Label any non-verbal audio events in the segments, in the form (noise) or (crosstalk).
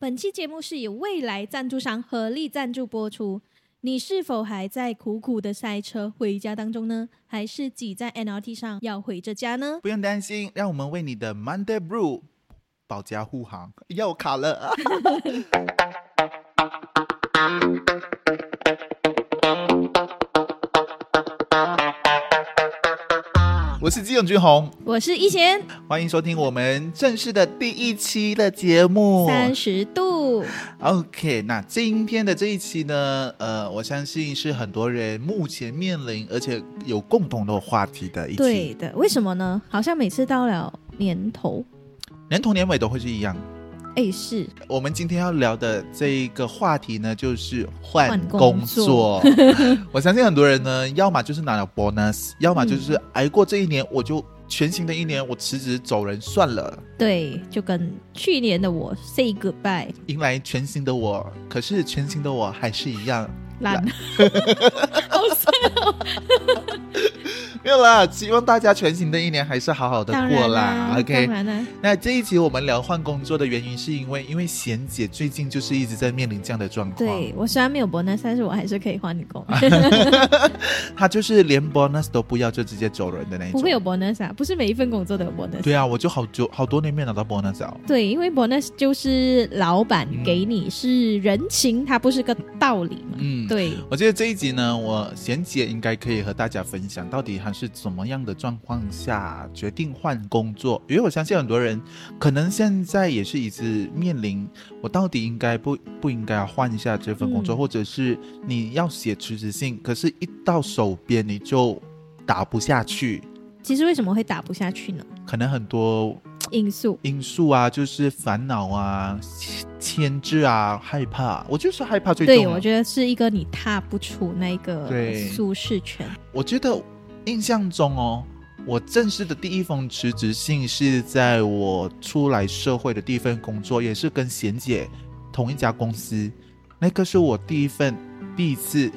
本期节目是由未来赞助商合力赞助播出。你是否还在苦苦的塞车回家当中呢？还是挤在 NRT 上要回着家呢？不用担心，让我们为你的 Monday Blue 保驾护航。又卡了。(laughs) 我是基永君红，我是一贤，欢迎收听我们正式的第一期的节目。三十度。OK，那今天的这一期呢，呃，我相信是很多人目前面临而且有共同的话题的一期。对，的，为什么呢？好像每次到了年头，年头年尾都会是一样。哎，是我们今天要聊的这一个话题呢，就是换换工工作。(laughs) 我相信很多人呢，要么就是拿了 bonus，要么就是挨过这一年，我就全新的一年，我辞职走人算了，对，就跟去年的我 say goodbye，迎来全新的我。可是全新的我还是一样，懒，(laughs) 好帅哦！没有啦。希望大家全新的一年还是好好的过啦啦。OK，那这一集我们聊换工作的原因，是因为因为贤姐最近就是一直在面临这样的状况。对我虽然没有 bonus，但是我还是可以换工，(laughs) (laughs) 他就是连 bonus 都不要就直接走人的那一种。不会有 bonus 啊，不是每一份工作都有 bonus。对啊，我就好久好多年没有拿到 bonus 啊。对，因为 bonus 就是老板给你是人情，它不是个道理嘛。嗯，对，我觉得这一集呢，我贤姐应该可以和大家分享，到底还是怎么样的状况下决定换工作。因为我相信很多人可能现在也是一直面临，我到底应该不不应该要换一下这份工作，嗯或者是你要写辞职信，可是一到手边你就打不下去，其实为什么会打不下去呢？可能很多因素因素啊，就是烦恼啊、牵制啊、害怕，我就是害怕最重对，我觉得是一个你踏不出那个对舒适圈。我觉得印象中哦，我正式的第一封辞职信是在我出来社会的第一份工作，也是跟贤姐同一家公司。那个是我第一份第一次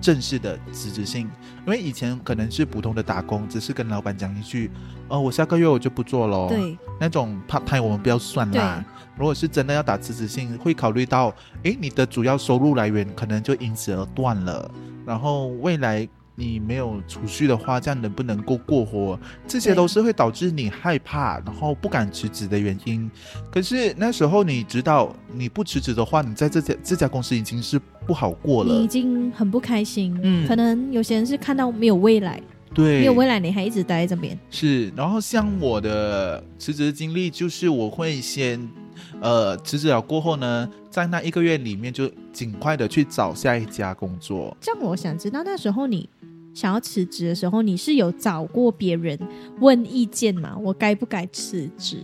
正式的辞职信，因为以前可能是普通的打工，只是跟老板讲一句：“哦，我下个月我就不做喽。”，对，那种 part time 我们不要算啦。如果是真的要打辞职信，会考虑到，诶，你的主要收入来源可能就因此而断了，然后未来你没有储蓄的话，这样能不能够过活？这些都是会导致你害怕，然后不敢辞职的原因。可是那时候你知道，你不辞职的话，你在这家这家公司已经是不好过你已。经很不开心。嗯可能有些人是看到没有未来，对，没有未来，你还一直待在这边。是，然后像我的辞职经历，就是我会先，呃，辞职了过后呢，在那一个月里面就尽快的去找下一家工作。这样我想知道，那时候你想要辞职的时候，你是有找过别人问意见吗？我该不该辞职？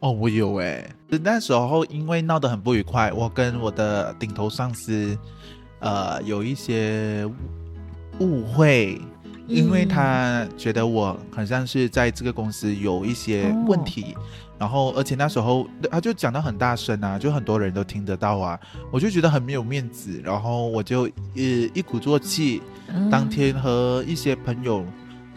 哦，我有诶，那时候因为闹得很不愉快，我跟我的顶头上司，呃，有一些误会。因为嗯他觉得我好像是在这个公司有一些问题，然后而且那时候他就讲到很大声啊，就很多人都听得到啊，我就觉得很没有面子，然后我就呃一鼓作气，嗯当天和一些朋友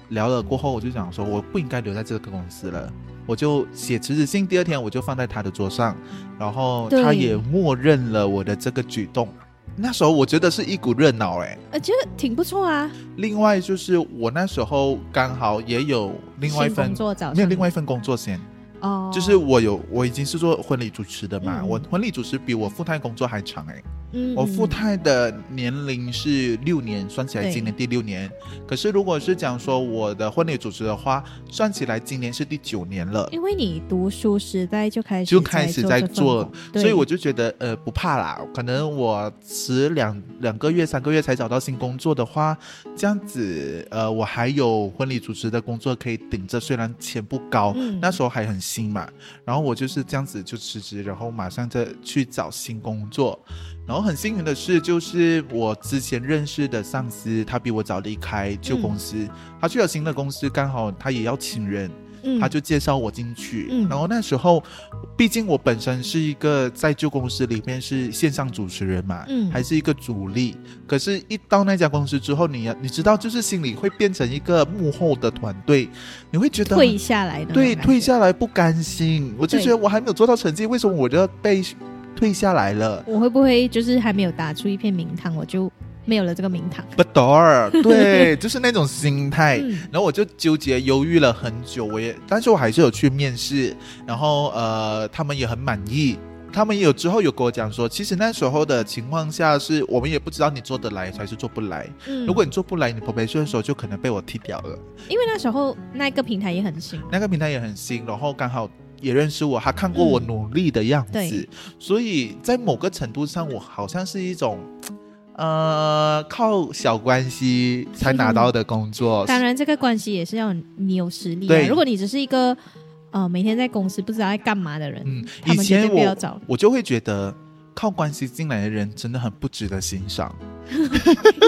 聊了过后，我就想说我不应该留在这个公司了。我就写辞职信，第二天我就放在他的桌上，然后他也默认了我的这个举动。那时候我觉得是一股热闹哎，呃，觉得挺不错啊。另外就是我那时候刚好也有另外一份工作找没有另外一份工作先，哦，就是我有我已经是做婚礼主持的嘛，嗯。我婚礼主持比我副太工作还长哎、嗯我富太的年龄是六年，算起来今年第六年。可是如果是讲说我的婚礼主持的话，算起来今年是第九年了。因为你读书时代就开始就开始在做所以我就觉得呃不怕啦，可能我迟两两个月、三个月才找到新工作的话，这样子呃我还有婚礼主持的工作可以顶着，虽然钱不高，嗯那时候还很新嘛，然后我就是这样子就辞职，然后马上再去找新工作。然后很幸运的是，就是我之前认识的上司，他比我早离开旧公司，他去了新的公司，刚好他也要请人，嗯他就介绍我进去。嗯然后那时候，毕竟我本身是一个在旧公司里面是线上主持人嘛，嗯还是一个主力。可是，一到那家公司之后，你你知道，就是心里会变成一个幕后的团队，你会觉得退下来的对退下来不甘心。我就觉得我还没有做到成绩，为什么我就要被退下来了。我会不会就是还没有打出一片名堂，我就没有了这个名堂？不懂儿，(laughs) 对，就是那种心态。嗯然后我就纠结犹豫了很久，我也，但是我还是有去面试，然后呃，他们也很满意。他们也有之后有跟我讲说，其实那时候的情况下是我们也不知道你做得来还是做不来。嗯如果你做不来，你 probation 的时候就可能被我踢掉了。因为那时候那个平台也很新，那个平台也很新，然后刚好也认识我，他看过我嗯努力的样子，对所以在某个程度上，我好像是一种。(tsk) 呃，靠小关系才拿到的工作，当然这个关系也是要你有实力、啊。对如果你只是一个呃每天在公司不知道在干嘛的人，嗯，以前我。我就会觉得靠关系进来的人真的很不值得欣赏。(laughs)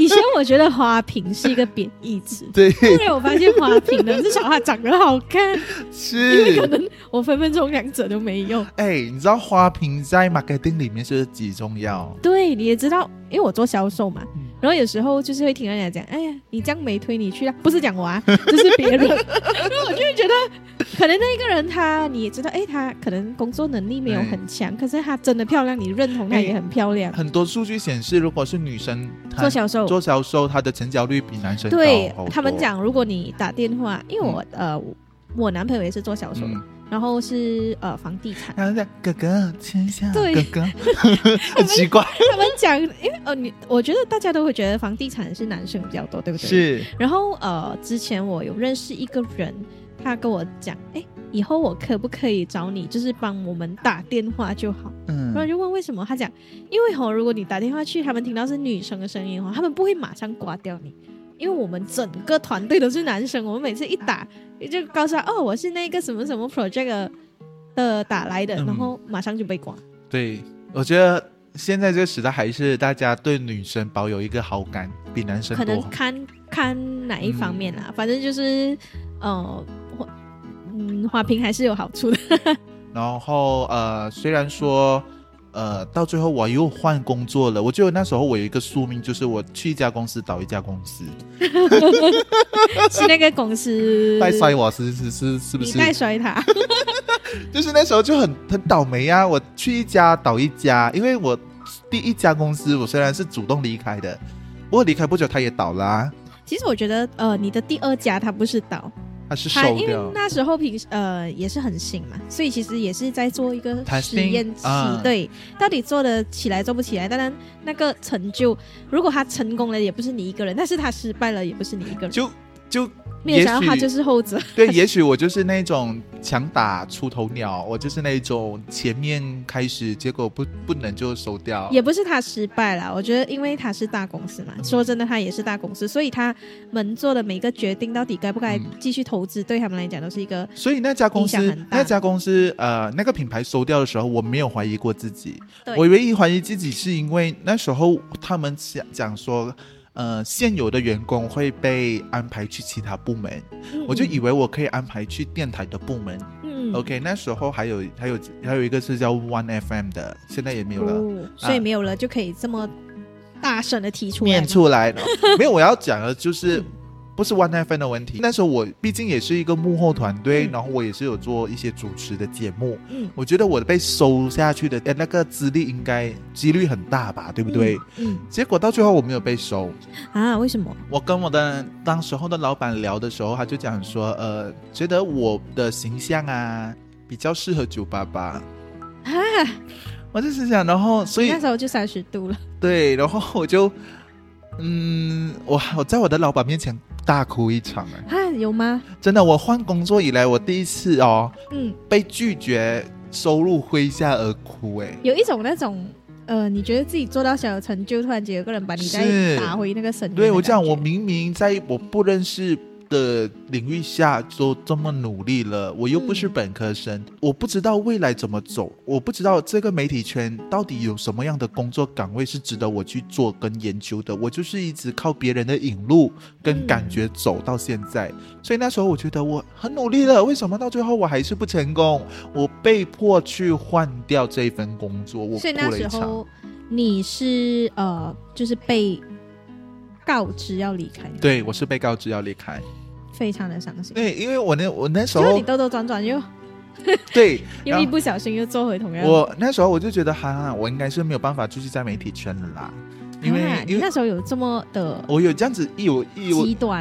以前我觉得花瓶是一个贬义词，(laughs) 对，后来我发现花瓶呢，至少它长得好看，是因为可，能我分分钟两者都没用。哎，你知道花瓶在 marketing 里面是几重要？对，你也知道，因为我做销售嘛，嗯然后有时候就是会听人家讲，哎呀，你这样没推你去啊，不是讲我啊，(laughs) 就是别人，然后我就会觉得，可能那个人他你也知道，哎，他可能工作能力没有很强，可是他真的漂亮，你认同他也很漂亮。很多数据显示，如果是女生做销售，做销售，她的成交率比男生高对他们，讲，如果你打电话，因为我、呃，我男朋友也是做销售的，嗯，然后是呃房地产，然后在哥哥签下，对哥哥，(laughs) 很奇怪，他们讲，因为呃你，我觉得大家都会觉得房地产是男生比较多，对不对？。是，然后呃，之前我有认识一个人，他跟我讲，哎，以后我可不可以找你，就是帮我们打电话就好。嗯然后嗯，就问为什么，他讲，因为吼，如果你打电话去，他们听到是女生的声音哈，他们不会马上挂掉你，因为我们整个团队都是男生，我们每次一打就告诉他，哦，我是那个什么什么 project 的的打来的，嗯然后马上就被挂。对，我觉得现在这个时代还是大家对女生保有一个好感，比男生可能。看看哪一方面啦，反正就是呃，嗯，花瓶还是有好处的。(laughs) 然后呃，虽然说呃，到最后我又换工作了，我觉得那时候我有一个宿命，就是我去一家公司倒一家公司，(laughs) 是那个公司带衰我是是是是不是？你带衰他，(laughs) 就是那时候就很很倒霉啊！我去一家倒一家，因为我第一家公司我虽然是主动离开的，不过离开不久他也倒啦、啊，其实我觉得呃，你的第二家他不是倒，它是它因为掉。那时候平时呃也是很新嘛，所以其实也是在做一个 Testing，实验期，啊对，到底做得起来做不起来？当然那个成就，如果他成功了，也不是你一个人；但是他失败了，也不是你一个人。就就也许他就是后者。(laughs) 对，也许我就是那种强打出头鸟，我就是那种前面开始，结果不不能就收掉。也不是他失败了，我觉得因为他是大公司嘛，说真的，他也是大公司，所以他们做的每个决定，到底该不该嗯继续投资，对他们来讲都是一个所以那家公司那家公司，呃，那个品牌收掉的时候，我没有怀疑过自己。我唯一怀疑自己是因为那时候他们讲讲说，呃，现有的员工会被安排去其他部门，嗯我就以为我可以安排去电台的部门。嗯 OK，那时候还有还有还有一个是叫 One FM 的，现在也没有了。哦，所以没有了就可以这么大声的提出来面。出来了。没有，我要讲的就是嗯不是 One FM 的问题。那时候我毕竟也是一个幕后团队，嗯然后我也是有做一些主持的节目。嗯，我觉得我被收下去的呃那个资历应该几率很大吧，对不对？嗯？结果到最后我没有被收。嗯啊，为什么？我跟我的当时候的老板聊的时候，他就讲说，呃，觉得我的形象啊比较适合九八八。啊，我就是想，然后所以那时候就三十度了。对，然后我就，嗯，我我在我的老板面前大哭一场哎，啊，有吗？真的，我换工作以来，我第一次哦嗯，被拒绝收入麾下而哭哎，有一种那种。呃，你觉得自己做到小有成就，突然间有个人把你再打回那个神对我这样，我明明在我不认识的领域下都这么努力了，我又不是嗯本科生，我不知道未来怎么走，我不知道这个媒体圈到底有什么样的工作岗位是值得我去做跟研究的。我就是一直靠别人的引路跟感觉走到现在，所以那时候我觉得我很努力了，为什么到最后我还是不成功？我被迫去换掉这份工作，我所以那哭了一场。时候你是呃，就是被告知要离开，对，我是被告知要离开。非常的伤心。对，因为我那我那时候结果你兜兜转转又对，(laughs) 又一不小心又做回同样的。我那时候我就觉得，哈，我应该是没有办法继续在媒体圈了啦，因为、啊你因为那时候有这么的我有这样子一有一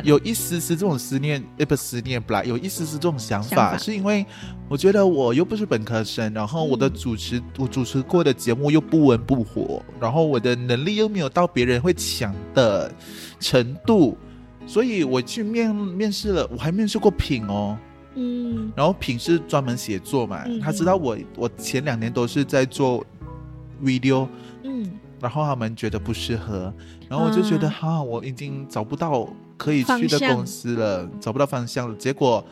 有一丝丝这种思念，呃，不思念不啦，有一丝丝这种想法，是因为我觉得我又不是本科生，然后我的嗯主持、我主持过的节目又不温不火，然后我的能力又没有到别人会抢的程度，所以我去面面试了，我还面试过品哦，嗯。然后品是专门写作嘛，嗯他知道我我前两年都是在做 video。嗯，然后他们觉得不适合，然后我就觉得啊。哈、我已经找不到可以去的公司了，找不到方向了。结果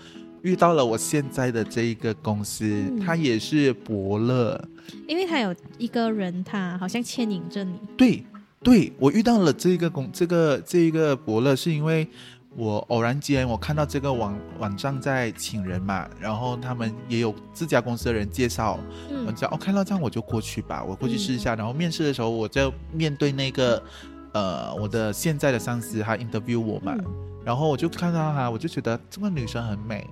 遇到了我现在的这一个公司，嗯。它也是伯乐。因为他有一个人，他好像牵引着你，对，对我遇到了这个公这个这一个伯乐，是因为我偶然间我看到这个网网站在请人嘛，然后他们也有自家公司的人介绍，我嗯讲哦，看到这样我就过去吧，我过去试一下。然后面试的时候，我就面对那个呃我的现在的上司，他 interview 我嘛，嗯。然后我就看到他，我就觉得这个女生很美，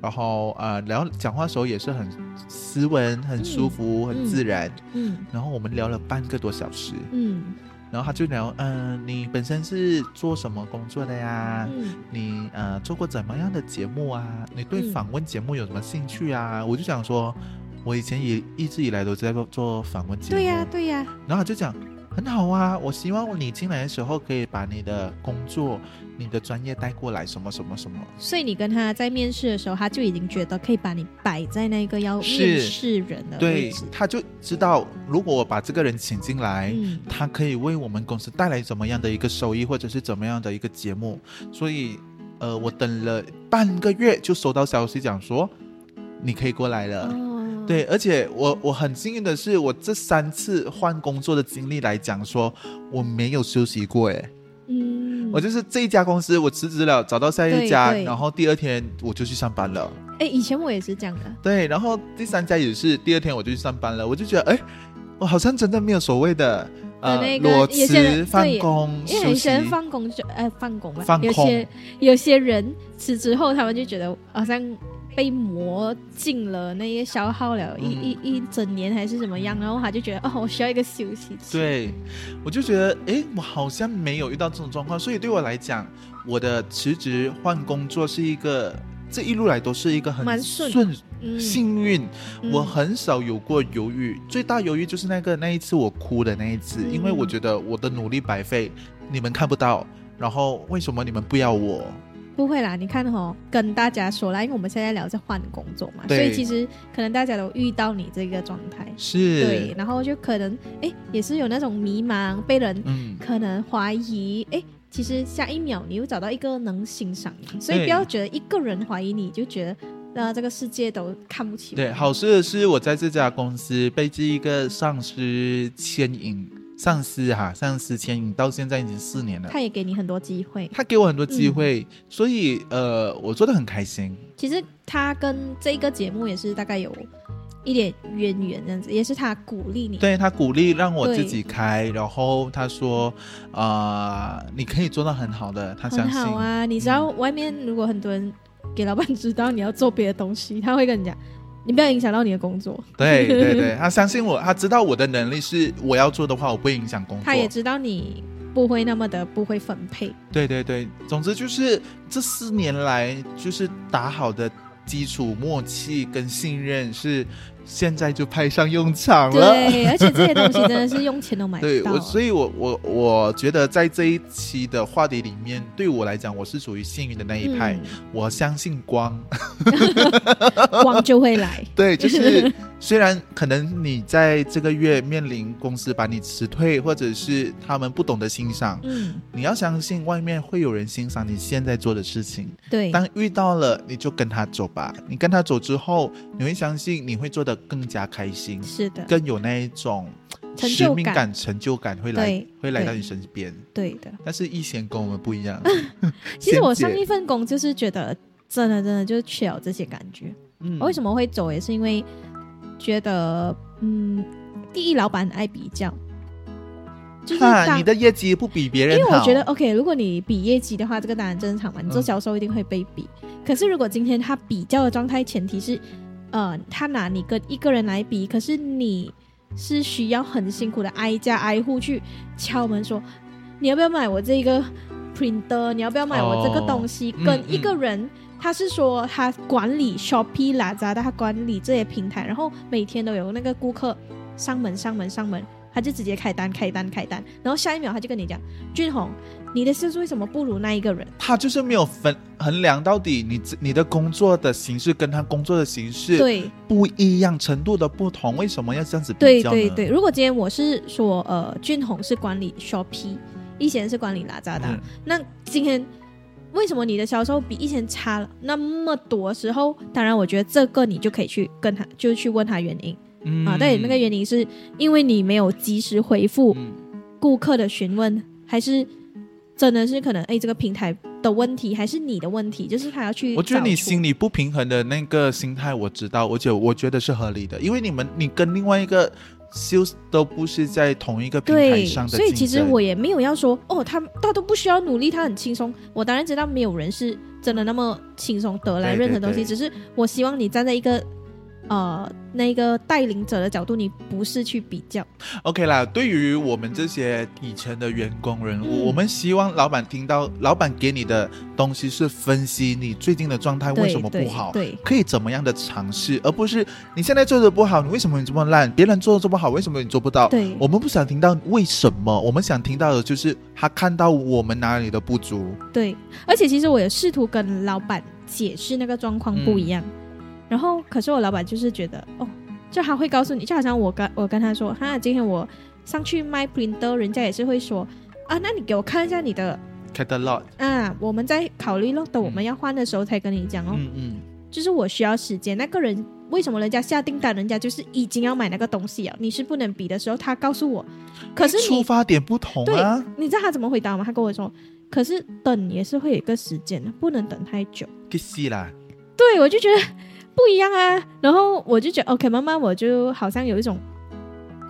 然后呃，然后讲话的时候也是很斯文、很舒服、很自然。嗯。然后我们聊了半个多小时，嗯然后他就聊，嗯、你本身是做什么工作的呀？嗯你呃做过怎么样的节目啊？你对嗯访问节目有什么兴趣啊？我就想说，我以前也一直以来都在做做访问节目。对呀、对呀、然后他就讲很好啊，我希望你进来的时候可以把你的工作、你的专业带过来，什么什么什么。所以你跟他在面试的时候，他就已经觉得可以把你摆在那个要面试人的位对置，，他就知道如果我把这个人请进来。嗯他可以为我们公司带来怎么样的一个收益，或者是怎么样的一个节目，所以，呃，我等了半个月就收到消息讲说，你可以过来了。哦，对，而且我我很幸运的是，我这三次换工作的经历来讲说，我没有休息过，哎，嗯，我就是这一家公司我辞职了，找到下一家，然后第二天我就去上班了。哎，以前我也是这样的，对，然后第三家也是第二天我就去上班了，我就觉得，哎，我好像真的没有所谓的呃那个裸辞、放工、因为。有些人放工就呃放工嘛，放空。有些有些人辞职后，他们就觉得好像被磨尽了，那些消耗了一、嗯。一一整年还是怎么样，然后他就觉得哦，我需要一个休息期。对，我就觉得，哎，我好像没有遇到这种状况，所以对我来讲，我的辞职换工作是一个这一路来都是一个很蛮顺幸运，嗯。我很少有过犹豫，最大犹豫就是那个那一次我哭的那一次，因为我嗯觉得我的努力白费，你们看不到，然后为什么你们不要我？不会啦，你看哦，跟大家说啦，因为我们现在聊在换工作嘛，所以其实可能大家都遇到你这个状态，是，对，，然后就可能哎也是有那种迷茫，被人嗯，可能怀疑，哎，其实下一秒你又找到一个能欣赏你，所以不要觉得一个人怀疑你就觉得那这个世界都看不起我。对，好事的是我在这家公司被这一个上司牵引，上司哈，上司牵引到现在已经四年了。他也给你很多机会。他给我很多机嗯会，所以呃，我做的很开心。其实他跟这个节目也是大概有一点渊源，这样子，也是他鼓励你。对他鼓励让我自己开，然后他说，啊，你可以做到很好的，他相信。嗯好啊！你知道外面如果很多人给老板知道你要做别的东西，他会跟你讲，你不要影响到你的工作。对对对，(laughs) 他相信我，他知道我的能力是我要做的话，我不会影响工作。他也知道你不会那么的不会分配。对对对，总之就是这四年来就是打好的基础默契跟信任是现在就派上用场了。对，而且这些东西真的是用钱都买不到。(laughs) 对我，所以我我我觉得在这一期的话题里面，对我来讲，我是属于幸运的那一派。我相信光，嗯 (laughs) 光就会来。对，就是虽然可能你在这个月面临公司把你辞退，或者是他们不懂得欣赏，嗯，你要相信外面会有人欣赏你现在做的事情。对，当遇到了，你就跟他走吧。你跟他走之后，你会相信你会做得更加开心，是的，更有那一种使命感、成就感会来会来到你身边。对的。但是一贤跟我们不一样。(laughs) 其实我上一份工就是觉得真的真的就是缺少这些感觉。嗯我为什么会走，也是因为觉得，嗯，第一，老板爱比较，就是你的业绩不比别人好，因为我觉得 OK，如果你比业绩的话，这个当然正常嘛，你做嗯销售一定会被比。可是如果今天他比较的状态，前提是呃，他拿你跟一个人来比，可是你是需要很辛苦的挨家挨户去敲门说，你要不要买我这个 printer？你要不要买我这个东西？嗯跟一个人，他是说他管理 Shopee、Lazada，他管理这些平台，然后每天都有那个顾客上门、上门、上门，他就直接开单、开单、开单，然后下一秒他就跟你讲，俊宏，你的销售为什么不如那一个人？他就是没有分衡量到底你你的工作的形式跟他工作的形式对。不一样，程度的不同，为什么要这样子比较呢？对对对，如果今天我是说，呃，俊宏是管理 Shopee，一贤是管理哪吒的，嗯那今天为什么你的销售比以前差了那么多时候？当然，我觉得这个你就可以去跟他，就去问他原因、嗯啊。对，那个原因是因为你没有及时回复嗯顾客的询问，还是真的是可能哎这个平台的问题，还是你的问题？就是他要去。我觉得你心里不平衡的那个心态，我知道，而且我觉得是合理的，因为你们你跟另外一个 sales 都不是在同一个平台对，上的所以其实我也没有要说哦，他他都不需要努力，他很轻松。我当然知道没有人是真的那么轻松得来任何东西，对只是我希望你站在一个呃那个带领者的角度，你不是去比较。OK 啦，对于我们这些以前的员工人物，嗯我们希望老板听到老板给你的东西是分析你最近的状态为什么不好，对可以怎么样的尝试，而不是你现在做的不好，你为什么你这么烂？别人做的这么好，为什么你做不到？对我们不想听到为什么，我们想听到的就是他看到我们哪里的不足。对，而且其实我也试图跟老板解释那个状况不一样，嗯然后可是我老板就是觉得哦，就他会告诉你，就好像我跟我跟他说，哈，今天我上去卖 printer，人家也是会说啊，那你给我看一下你的 catalog，啊，我们在考虑咯，等我们要换的时候才跟你讲哦。嗯嗯，就是我需要时间，那个人为什么人家下订单，人家就是已经要买那个东西啊，你是不能比的时候，他告诉我，可是出你发点不同啊，你知道他怎么回答吗？他跟我说，可是等也是会有一个时间的，不能等太久。给死啦。对我就觉得不一样啊，然后我就觉得 OK，慢慢我就好像有一种，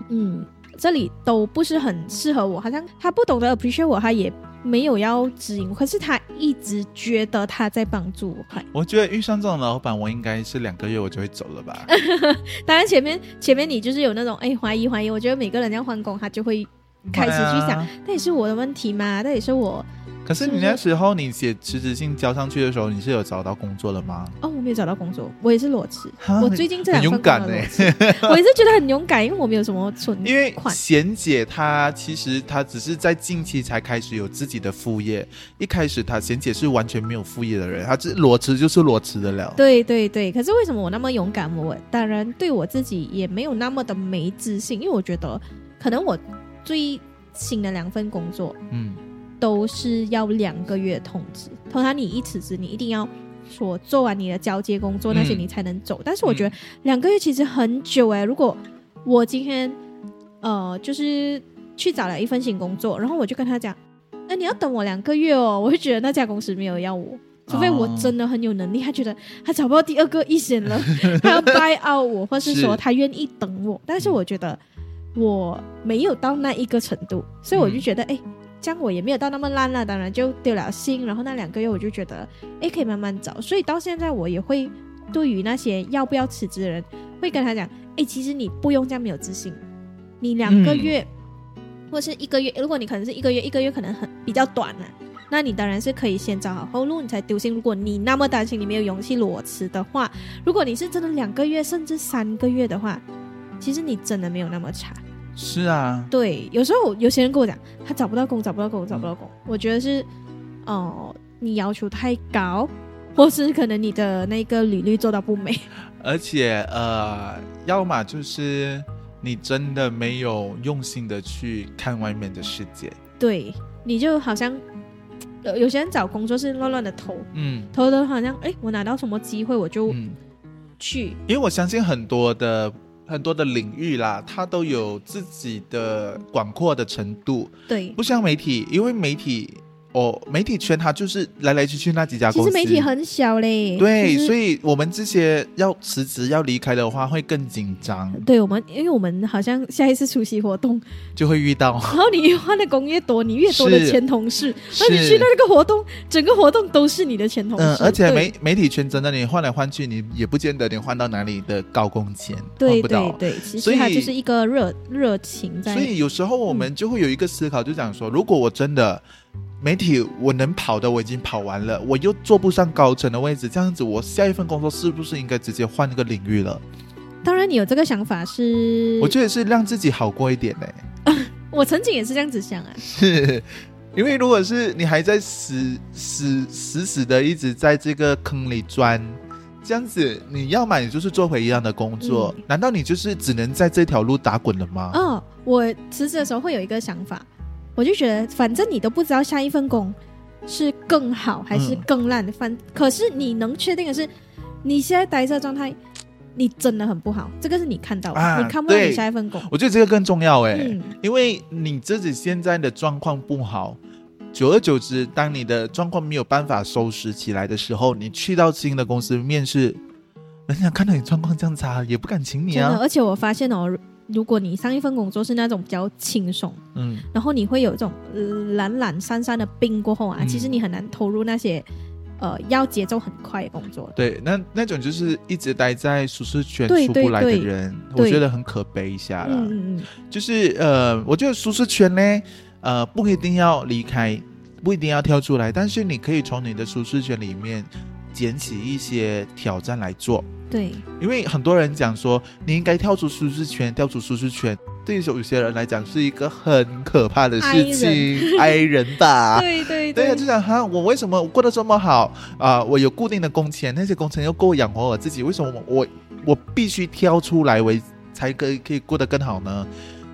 嗯，这里都不是很适合我，好像他不懂得 appreciate 我，他也没有要指引我，可是他一直觉得他在帮助我。我觉得遇上这种老板，我应该是两个月我就会走了吧。(laughs) 当然前面前面你就是有那种哎怀疑怀疑，我觉得每个人要换工，他就会开始去想，那也是我的问题吗？那也是我可是你那时候你写辞职信交上去的时候，你是有找到工作了吗？哦，我没有找到工作，我也是裸辞。我最近这两勇敢哎、工都裸辞，(laughs) 我也是觉得很勇敢，因为我没有什么存因为。贤姐她其实她只是在近期才开始有自己的副业，一开始她贤姐是完全没有副业的人，她只裸辞就是裸辞的了。对对对，可是为什么我那么勇敢？我当然对我自己也没有那么的没自信，因为我觉得可能我最新的两份工作嗯，都是要两个月通知，通常你一辞职，你一定要说做完你的交接工作那些嗯你才能走。但是我觉得两个月其实很久哎、如果我今天呃就是去找了一份新工作，然后我就跟他讲，那、你要等我两个月哦，我会觉得那家公司没有要我。除非我哦真的很有能力，他觉得他找不到第二个一线了，他要 buy out 我，或是说他愿意等我。但是我觉得我没有到那一个程度，所以我就嗯觉得，哎、这样我也没有到那么烂了，当然就丢了心。然后那两个月我就觉得，哎，可以慢慢找。所以到现在我也会对于那些要不要辞职的人，会跟他讲，哎，其实你不用这样没有自信，你两个嗯月、或是一个月，如果你可能是一个月，一个月可能很比较短了、那你当然是可以先找好后路，你才丢心。如果你那么担心，你没有勇气裸辞的话，如果你是真的两个月甚至三个月的话，其实你真的没有那么差。是啊，对，有时候有些人跟我讲，他找不到工，找不到工，找不到工。我觉得是，哦、你要求太高，或是可能你的那个履历做到不美。而且呃，要么就是你真的没有用心的去看外面的世界，对，你就好像有有些人找工作是乱乱的投，嗯投的好像哎，我拿到什么机会我就嗯，去。因为我相信很多的很多的领域啦，它都有自己的广阔的程度，对。不像媒体，因为媒体哦，媒体圈它就是来来去去那几家公司。其实媒体很小嘞，对，所以我们这些要辞职要离开的话，会更紧张，对我们，因为我们好像下一次出席活动，就会遇到。然后你越换的工越多，你越多的前同事，是那你去到那个活动，整个活动都是你的前同事，嗯，而且媒媒体圈真的，你换来换去，你也不见得你换到哪里的高工钱，换对不到对。对，其所以实它就是一个热热情在所，以有时候我们就会有一个思考，就讲说，如果我真的媒体我能跑的我已经跑完了，我又坐不上高层的位置，这样子我下一份工作是不是应该直接换一个领域了？当然你有这个想法是，我觉得是让自己好过一点嘞、(laughs) 我曾经也是这样子想啊，是。因为如果是你还在死死死死的一直在这个坑里钻，这样子，你要么你就是做回一样的工作，嗯难道你就是只能在这条路打滚了吗？哦，我辞职的时候会有一个想法，我就觉得反正你都不知道下一份工是更好还是嗯更烂的，反可是你能确定的是，你现在待这状态，你真的很不好，这个是你看到的，啊你看不到你下一份工。我觉得这个更重要哎、嗯，因为你自己现在的状况不好，久而久之，当你的状况没有办法收拾起来的时候，你去到新的公司面试，人家看到你状况这样差，也不敢请你，啊。而且我发现哦，如如果你上一份工作是那种比较轻松，嗯，然后你会有这种、呃、懒懒散散的病过后啊，嗯其实你很难投入那些呃要节奏很快的工作。对，那那种就是一直待在舒适圈对出不来的人，我对觉得很可悲一下啦。嗯嗯嗯，就是呃，我觉得舒适圈呢，呃，不一定要离开，不一定要跳出来，但是你可以从你的舒适圈里面捡起一些挑战来做。对，因为很多人讲说，你应该跳出舒适圈，跳出舒适圈，对于有些人来讲是一个很可怕的事情，挨人。吧。对对对。对，就想哈，我为什么我过得这么好？啊、我有固定的工钱，那些工钱又够养活我自己，为什么我我我必须挑出来为才可以可以过得更好呢？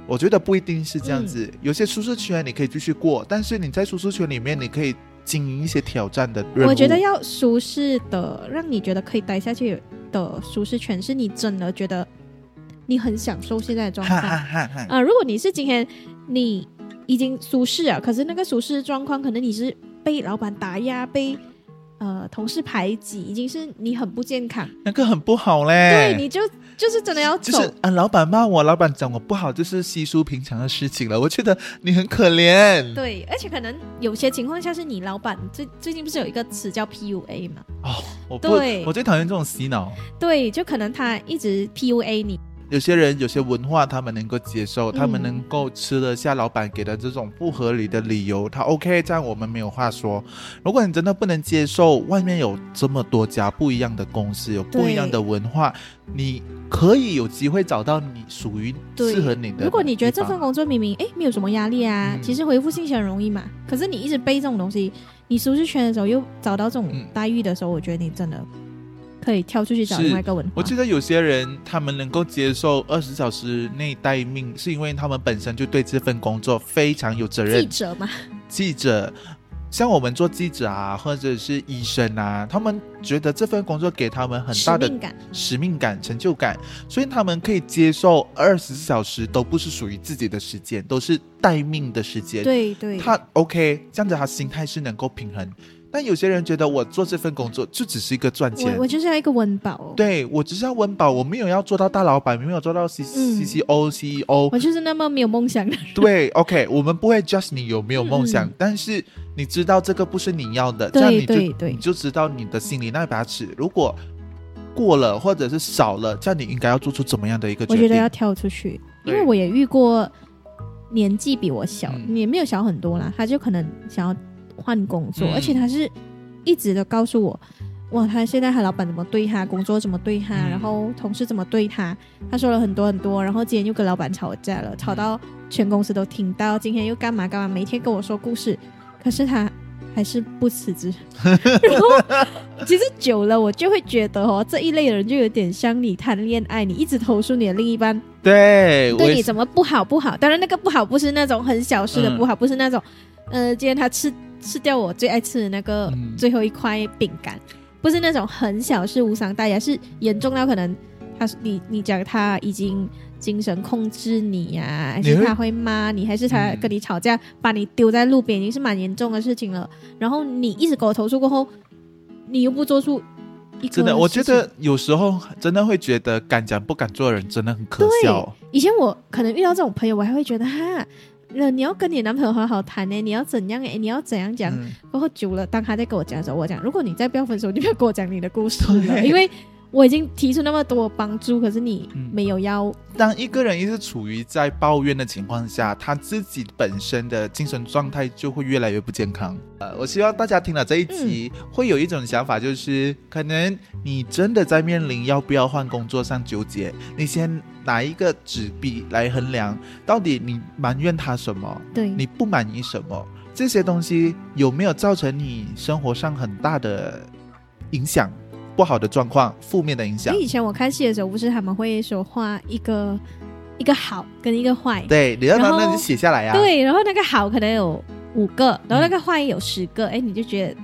我觉得不一定是这样子，有些舒适圈你可以继续过，但是你在舒适圈里面，你可以经营一些挑战的。我觉得要舒适的，让你觉得可以待下去的舒适圈，是你真的觉得你很享受现在的状哈哈况。哈哈，啊、如果你是今天你已经舒适了，可是那个舒适状况，可能你是被老板打压，被呃同事排挤，已经是你很不健康。那个很不好嘞。对，你就就是真的要走。就是啊，老板骂我，老板讲我不好，就是稀疏平常的事情了。(laughs) 我觉得你很可怜。对，而且可能有些情况下是你老板最最近不是有一个词叫 PUA 嘛？哦，我不对，我最讨厌这种洗脑。对，就可能他一直 PUA 你，有些人有些文化，他们能够接受，嗯他们能够吃得下老板给的这种不合理的理由，他 OK，这样我们没有话说。如果你真的不能接受，外面有这么多家不一样的公司，有不一样的文化，你可以有机会找到你属于适合你的。如果你觉得这份，工作明明诶没有什么压力啊，嗯其实回复信息很容易嘛，可是你一直背这种东西，你舒适圈的时候又找到这种嗯待遇的时候，我觉得你真的可以跳出去找另外一个文化。我记得有些人他们能够接受二十小时内待命，是因为他们本身就对这份工作非常有责任记任。者嘛，记者，像我们做记者啊，或者是医生啊，他们觉得这份工作给他们很大的使命感，使命感、成就感，所以他们可以接受二十四小时都不是属于自己的时间，都是待命的时间。对对，他 OK，这样子他心态是能够平衡。但有些人觉得我做这份工作就只是一个赚钱。我，我就是要一个温饱。哦，对我只是要温饱，我没有要做到大老板，没有做到 C 嗯。C C O C E O，我就是那么没有梦想的人。对，OK，我们不会 judge 你有没有梦想，嗯。但是你知道这个不是你要的，这样对你就对对。你就知道你的心里那把尺，如果过了或者是少了，这样你应该要做出怎么样的一个决定？我觉得要跳出去，因为我也遇过年纪比我小，嗯。也没有小很多啦，他就可能想要换工作，嗯而且他是一直的告诉我，哇，他现在他老板怎么对他，工作怎么对他，嗯然后同事怎么对他，他说了很多很多，然后今天又跟老板吵架了，吵到全公司都听到，今天又干嘛干嘛，每天跟我说故事，可是他。还是不辞职，(laughs) 然后其实久了，我就会觉得哦，这一类人就有点像你谈恋爱，你一直投诉你的另一半对，对你怎么不好不好。当然，那个不好不是那种很小事的嗯不好，不是那种，呃，今天他吃吃掉我最爱吃的那个嗯最后一块饼干，不是那种很小事无伤大雅，是严重到可能他你你讲他已经精神控制你呀、还是他会骂你，还是他嗯跟你吵架，把你丢在路边，已经是蛮严重的事情了。然后你一直给我投诉过后，你又不做出真的，我觉得有时候真的会觉得敢讲不敢做的人真的很可笑。以前我可能遇到这种朋友，我还会觉得哈。那你要跟你男朋友好好谈呢，你要怎样哎？你要怎样讲？嗯然后久了，当他在跟我讲的时候，我讲，如果你再不要分手，你不要跟我讲你的故事因为我已经提出那么多帮助，可是你嗯没有要当一个人一直处于在抱怨的情况下，他自己本身的精神状态就会越来越不健康。呃，我希望大家听了这一集，会有一种想法，就是可能你真的在面临要不要换工作上纠结，你先拿一个纸笔来衡量，到底你埋怨他什么，对你不满意什么，这些东西有没有造成你生活上很大的影响？不好的状况，负面的影响。因为。以前我看戏的时候，不是他们会说画一个一个好跟一个坏，对，你要然后那你写下来呀、啊。对，然后那个好可能有五个，然后那个坏有十个，哎、你就觉得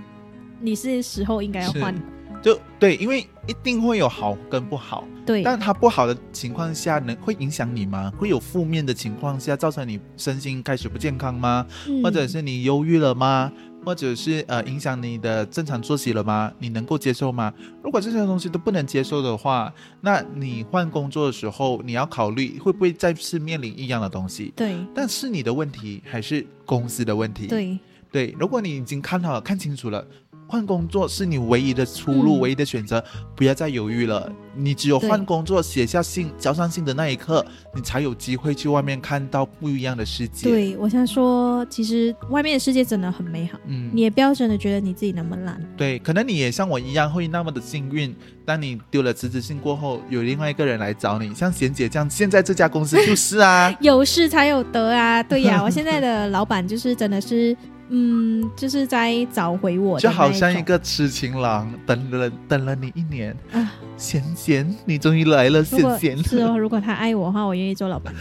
你是时候应该要换，就对，因为一定会有好跟不好，对，但它不好的情况下，能会影响你吗？会有负面的情况下，造成你身心开始不健康吗？嗯或者是你忧郁了吗？或者是呃影响你的正常作息了吗？你能够接受吗？如果这些东西都不能接受的话，那你换工作的时候，你要考虑会不会再次面临一样的东西。对但是你的问题还是公司的问题。对对，如果你已经看好了、看清楚了，换工作是你唯一的出路、嗯唯一的选择，不要再犹豫了。你只有换工作、写下信、交上信的那一刻，你才有机会去外面看到不一样的世界。，对，我想说，其实外面的世界真的很美好，嗯，你也不要真的觉得你自己那么懒，对，可能你也像我一样会那么的幸运。当你丢了辞职信过后，有另外一个人来找你，像贤姐这样，现在这家公司就是啊。(laughs) 有失才有得啊，对呀、(laughs) 我现在的老板就是真的是，嗯，就是在找回我就好像一个痴情郎，等了等了你一年，啊，贤贤，你终于来了，贤贤。是哦，(laughs) 如果他爱我的话，我愿意做老板。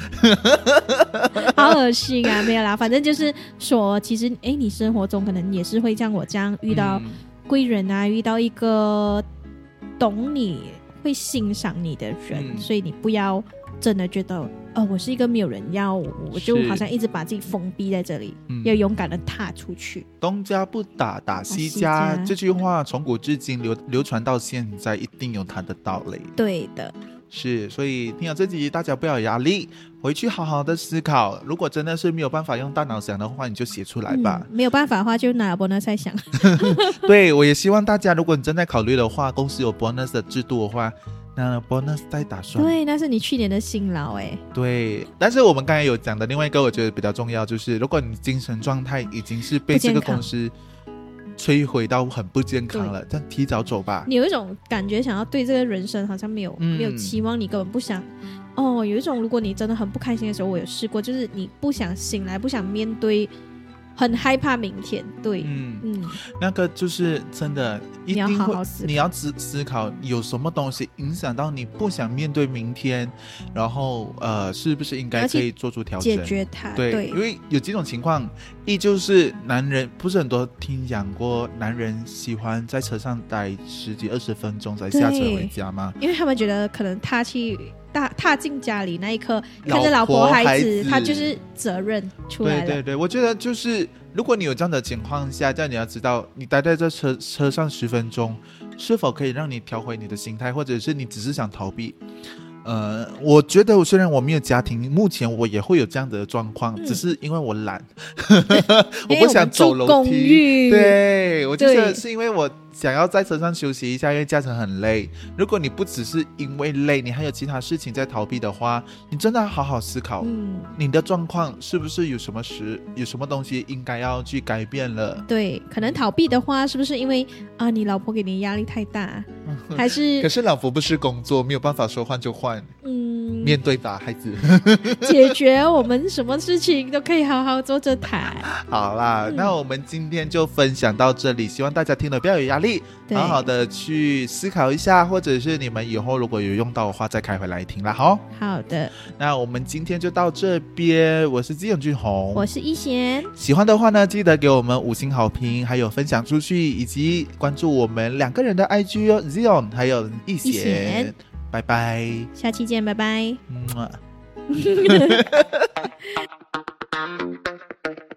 (laughs) 好恶心啊！没有啦，反正就是说，其实哎，你生活中可能也是会像我这样遇到嗯贵人啊，遇到一个懂你、会欣赏你的人，嗯所以你不要真的觉得，哦，我是一个没有人要，我就好像一直把自己封闭在这里，嗯要勇敢的踏出去。东家不打打西西家家这句话从古至今流流传到现在，一定有它的道理。对的，是，所以听了这集，大家不要有压力，回去好好的思考。如果真的是没有办法用大脑想的话，你就写出来吧。嗯，没有办法的话，就拿 bonus 再想。(laughs) 对我也希望大家，如果你正在考虑的话，公司有 bonus 的制度的话，那 bonus 再打算。对，那是你去年的辛劳哎、对，但是我们刚才有讲的另外一个，我觉得比较重要，就是如果你精神状态已经是被这个公司摧毁到很不健康了，但提早走吧。你有一种感觉，想要对这个人生好像没有、嗯没有期望，你根本不想。哦，有一种，如果你真的很不开心的时候，我有试过，就是你不想醒来，不想面对，很害怕明天。对，嗯，嗯，那个就是真的，一定会你要思思考有什么东西影响到你不想面对明天，然后呃，是不是应该可以做出调整？解决它。对，对因为有几种情况，一就是男人不是很多听讲过，男人喜欢在车上待十几二十分钟才下车回家吗？因为他们觉得可能他去踏踏进家里那一刻，看着老婆婆孩子，他就是责任出来了。对对对，我觉得就是如果你有这样的情况下，这样你要知道，你待在这车车上十分钟，是否可以让你调回你的心态，或者是你只是想逃避？呃，我觉得虽然我没有家庭，目前我也会有这样的状况，嗯只是因为我懒，(laughs) 我不想走楼梯。寓，对，我觉得是因为我想要在车上休息一下，因为驾车很累。如果你不只是因为累，你还有其他事情在逃避的话，你真的要好好思考，嗯，你的状况是不是有什么时、有什么东西应该要去改变了？对，可能逃避的话，是不是因为啊，你老婆给你压力太大，(laughs) 还是可是是老婆不是工作，没有办法说换就换，嗯，面对吧，孩子。(laughs) 解决我们什么事情都可以好好坐着谈。好啦，嗯。那我们今天就分享到这里，希望大家听了不要有压力，好好的去思考一下，或者是你们以后如果有用到的话，再开回来听啦。好，好的，那我们今天就到这边，我是基永俊宏，我是一贤，喜欢的话呢，记得给我们五星好评，还有分享出去，以及关注我们两个人的 IG 哦，Zion 还有易易贤贤，拜拜。下期见拜拜。(laughs)